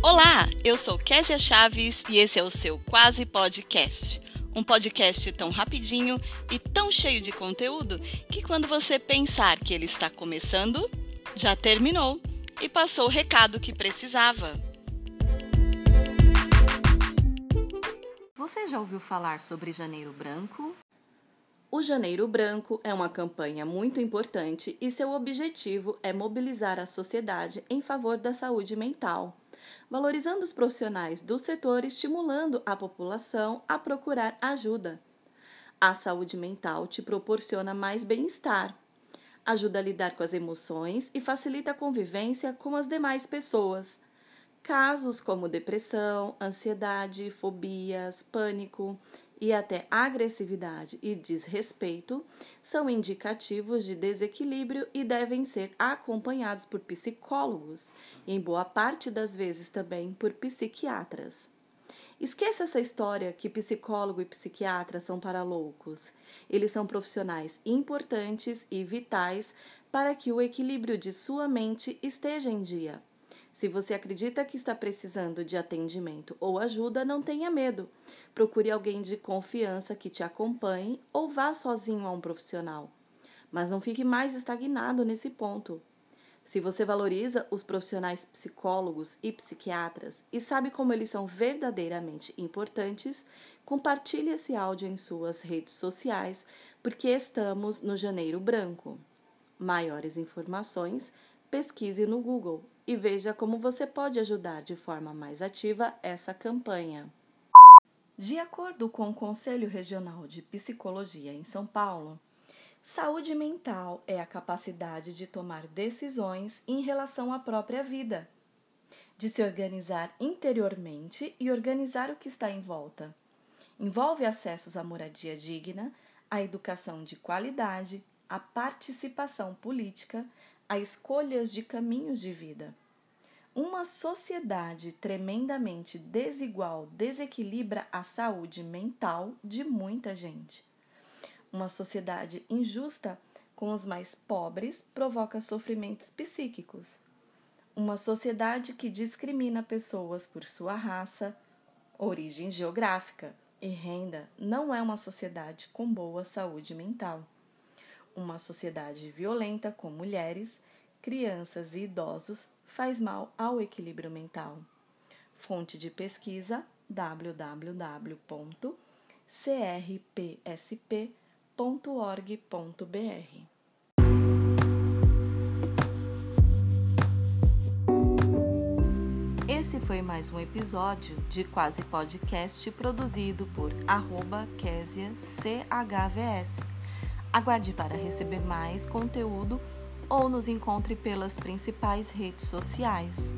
Olá, eu sou Késia Chaves e esse é o seu Quase Podcast. Um podcast tão rapidinho e tão cheio de conteúdo que quando você pensar que ele está começando, já terminou e passou o recado que precisava. Você já ouviu falar sobre Janeiro Branco? O Janeiro Branco é uma campanha muito importante e seu objetivo é mobilizar a sociedade em favor da saúde mental, valorizando os profissionais do setor e estimulando a população a procurar ajuda. A saúde mental te proporciona mais bem-estar, ajuda a lidar com as emoções e facilita a convivência com as demais pessoas. Casos como depressão, ansiedade, fobias, pânico e até agressividade e desrespeito são indicativos de desequilíbrio e devem ser acompanhados por psicólogos, e em boa parte das vezes também por psiquiatras. Esqueça essa história que psicólogo e psiquiatra são para loucos. Eles são profissionais importantes e vitais para que o equilíbrio de sua mente esteja em dia. Se você acredita que está precisando de atendimento ou ajuda, não tenha medo. Procure alguém de confiança que te acompanhe ou vá sozinho a um profissional. Mas não fique mais estagnado nesse ponto. Se você valoriza os profissionais psicólogos e psiquiatras e sabe como eles são verdadeiramente importantes, compartilhe esse áudio em suas redes sociais, porque estamos no Janeiro Branco. Maiores informações, pesquise no Google e veja como você pode ajudar de forma mais ativa essa campanha. De acordo com o Conselho Regional de Psicologia em São Paulo, saúde mental é a capacidade de tomar decisões em relação à própria vida, de se organizar interiormente e organizar o que está em volta. Envolve acessos à moradia digna, à educação de qualidade, à participação política, a escolhas de caminhos de vida. Uma sociedade tremendamente desigual desequilibra a saúde mental de muita gente. Uma sociedade injusta com os mais pobres provoca sofrimentos psíquicos. Uma sociedade que discrimina pessoas por sua raça, origem geográfica e renda não é uma sociedade com boa saúde mental uma sociedade violenta com mulheres, crianças e idosos faz mal ao equilíbrio mental. Fonte de pesquisa www.crpsp.org.br. Esse foi mais um episódio de Quase Podcast produzido por arroba CHVS Aguarde para receber mais conteúdo ou nos encontre pelas principais redes sociais.